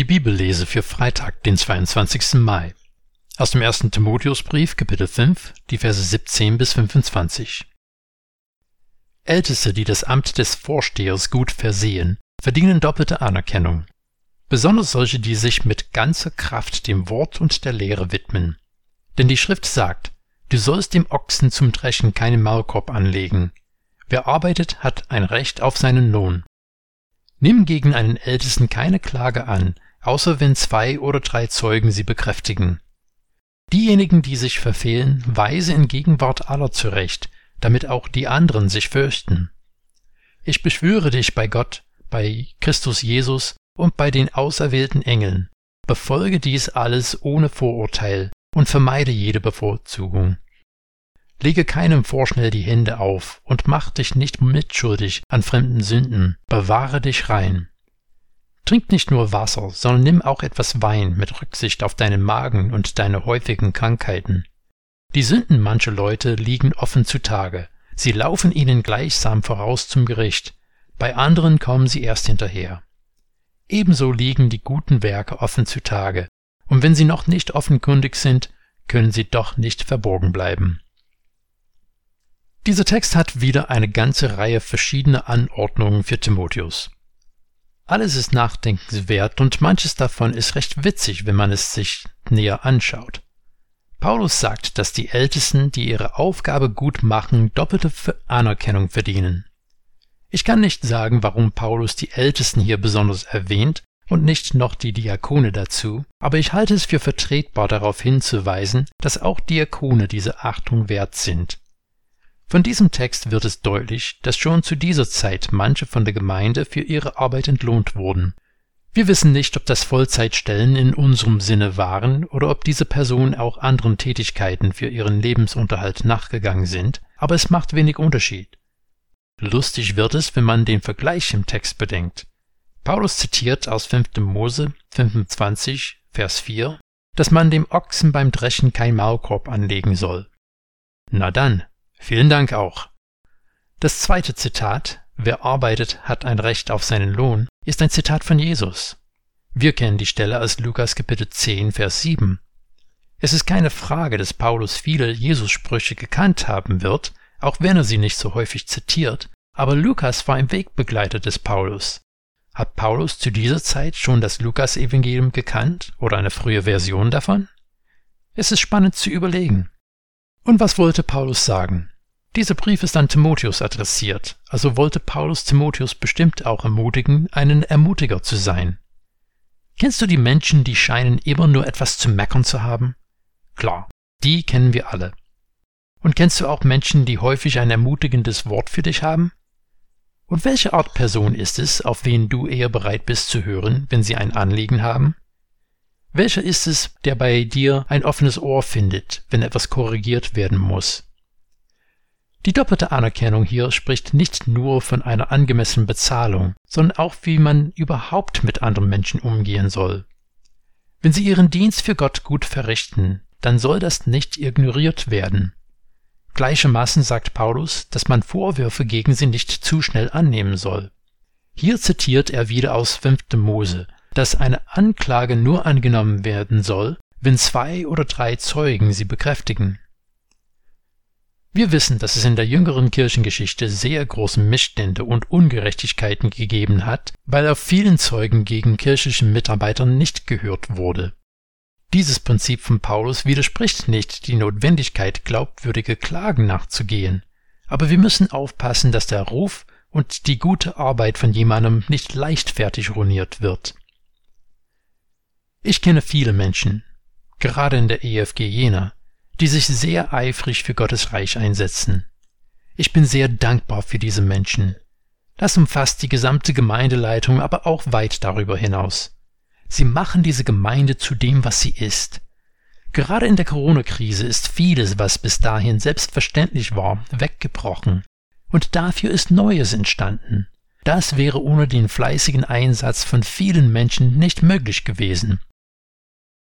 Die Bibellese für Freitag, den 22. Mai. Aus dem 1. Timotheusbrief, Kapitel 5, die Verse 17 bis 25. Älteste, die das Amt des Vorstehers gut versehen, verdienen doppelte Anerkennung. Besonders solche, die sich mit ganzer Kraft dem Wort und der Lehre widmen. Denn die Schrift sagt, du sollst dem Ochsen zum Dreschen keinen Maulkorb anlegen. Wer arbeitet, hat ein Recht auf seinen Lohn. Nimm gegen einen Ältesten keine Klage an, außer wenn zwei oder drei Zeugen sie bekräftigen. Diejenigen, die sich verfehlen, weise in Gegenwart aller zurecht, damit auch die anderen sich fürchten. Ich beschwöre dich bei Gott, bei Christus Jesus und bei den auserwählten Engeln, befolge dies alles ohne Vorurteil und vermeide jede Bevorzugung. Lege keinem vorschnell die Hände auf und mach dich nicht mitschuldig an fremden Sünden, bewahre dich rein. Trink nicht nur Wasser, sondern nimm auch etwas Wein mit Rücksicht auf deinen Magen und deine häufigen Krankheiten. Die Sünden mancher Leute liegen offen zutage, sie laufen ihnen gleichsam voraus zum Gericht, bei anderen kommen sie erst hinterher. Ebenso liegen die guten Werke offen zutage, und wenn sie noch nicht offenkundig sind, können sie doch nicht verborgen bleiben. Dieser Text hat wieder eine ganze Reihe verschiedener Anordnungen für Timotheus. Alles ist nachdenkenswert und manches davon ist recht witzig, wenn man es sich näher anschaut. Paulus sagt, dass die Ältesten, die ihre Aufgabe gut machen, doppelte Anerkennung verdienen. Ich kann nicht sagen, warum Paulus die Ältesten hier besonders erwähnt und nicht noch die Diakone dazu, aber ich halte es für vertretbar darauf hinzuweisen, dass auch Diakone diese Achtung wert sind. Von diesem Text wird es deutlich, dass schon zu dieser Zeit manche von der Gemeinde für ihre Arbeit entlohnt wurden, wir wissen nicht, ob das Vollzeitstellen in unserem Sinne waren oder ob diese Personen auch anderen Tätigkeiten für ihren Lebensunterhalt nachgegangen sind, aber es macht wenig Unterschied. Lustig wird es, wenn man den Vergleich im Text bedenkt. Paulus zitiert aus 5. Mose 25, Vers 4, dass man dem Ochsen beim Dreschen kein Maulkorb anlegen soll. Na dann, vielen Dank auch. Das zweite Zitat, wer arbeitet, hat ein Recht auf seinen Lohn, ist ein Zitat von Jesus. Wir kennen die Stelle aus Lukas Kapitel 10, Vers 7. Es ist keine Frage, dass Paulus viele Jesus-Sprüche gekannt haben wird, auch wenn er sie nicht so häufig zitiert, aber Lukas war im Wegbegleiter des Paulus. Hat Paulus zu dieser Zeit schon das Lukas-Evangelium gekannt oder eine frühe Version davon? Es ist spannend zu überlegen. Und was wollte Paulus sagen? Dieser Brief ist an Timotheus adressiert, also wollte Paulus Timotheus bestimmt auch ermutigen, einen Ermutiger zu sein. Kennst du die Menschen, die scheinen immer nur etwas zu meckern zu haben? Klar, die kennen wir alle. Und kennst du auch Menschen, die häufig ein ermutigendes Wort für dich haben? Und welche Art Person ist es, auf wen du eher bereit bist zu hören, wenn sie ein Anliegen haben? Welcher ist es, der bei dir ein offenes Ohr findet, wenn etwas korrigiert werden muss? Die doppelte Anerkennung hier spricht nicht nur von einer angemessenen Bezahlung, sondern auch wie man überhaupt mit anderen Menschen umgehen soll. Wenn sie ihren Dienst für Gott gut verrichten, dann soll das nicht ignoriert werden. Gleichermaßen sagt Paulus, dass man Vorwürfe gegen sie nicht zu schnell annehmen soll. Hier zitiert er wieder aus 5. Mose, dass eine Anklage nur angenommen werden soll, wenn zwei oder drei Zeugen sie bekräftigen. Wir wissen, dass es in der jüngeren Kirchengeschichte sehr große Missstände und Ungerechtigkeiten gegeben hat, weil auf vielen Zeugen gegen kirchliche Mitarbeiter nicht gehört wurde. Dieses Prinzip von Paulus widerspricht nicht die Notwendigkeit, glaubwürdige Klagen nachzugehen, aber wir müssen aufpassen, dass der Ruf und die gute Arbeit von jemandem nicht leichtfertig ruiniert wird. Ich kenne viele Menschen, gerade in der EFG Jena, die sich sehr eifrig für Gottes Reich einsetzen. Ich bin sehr dankbar für diese Menschen. Das umfasst die gesamte Gemeindeleitung, aber auch weit darüber hinaus. Sie machen diese Gemeinde zu dem, was sie ist. Gerade in der Corona-Krise ist vieles, was bis dahin selbstverständlich war, weggebrochen. Und dafür ist Neues entstanden. Das wäre ohne den fleißigen Einsatz von vielen Menschen nicht möglich gewesen.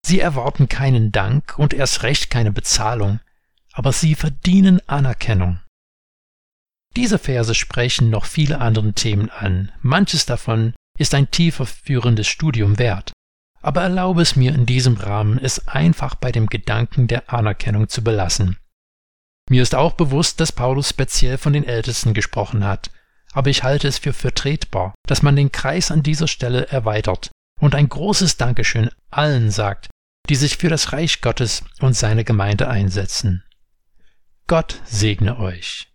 Sie erwarten keinen Dank und erst recht keine Bezahlung, aber sie verdienen Anerkennung. Diese Verse sprechen noch viele andere Themen an, manches davon ist ein tiefer führendes Studium wert. aber erlaube es mir in diesem Rahmen, es einfach bei dem Gedanken der Anerkennung zu belassen. Mir ist auch bewusst, dass Paulus speziell von den Ältesten gesprochen hat, aber ich halte es für vertretbar, dass man den Kreis an dieser Stelle erweitert und ein großes Dankeschön allen sagt, die sich für das Reich Gottes und seine Gemeinde einsetzen. Gott segne euch.